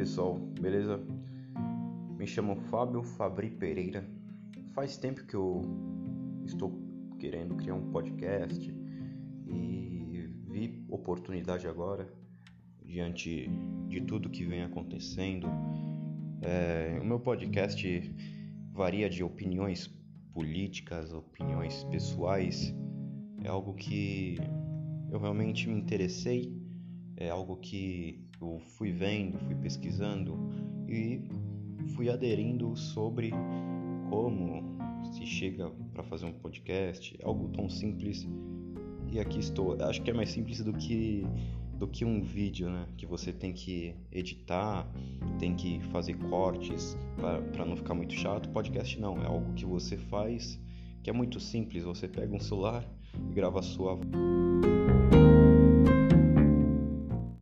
pessoal, beleza? Me chamo Fábio Fabri Pereira. Faz tempo que eu estou querendo criar um podcast e vi oportunidade agora diante de tudo que vem acontecendo. É, o meu podcast varia de opiniões políticas, opiniões pessoais. É algo que eu realmente me interessei, é algo que eu fui vendo, fui pesquisando e fui aderindo sobre como se chega para fazer um podcast, algo tão simples. E aqui estou. Acho que é mais simples do que do que um vídeo, né? Que você tem que editar, tem que fazer cortes para não ficar muito chato. Podcast não, é algo que você faz que é muito simples. Você pega um celular e grava a sua